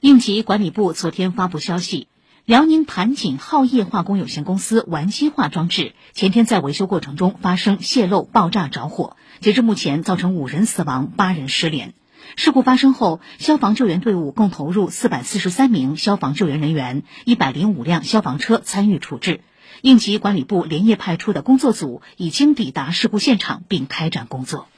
应急管理部昨天发布消息，辽宁盘锦浩业化工有限公司烷基化装置前天在维修过程中发生泄漏、爆炸着火，截至目前造成五人死亡、八人失联。事故发生后，消防救援队伍共投入四百四十三名消防救援人员、一百零五辆消防车参与处置。应急管理部连夜派出的工作组已经抵达事故现场并开展工作。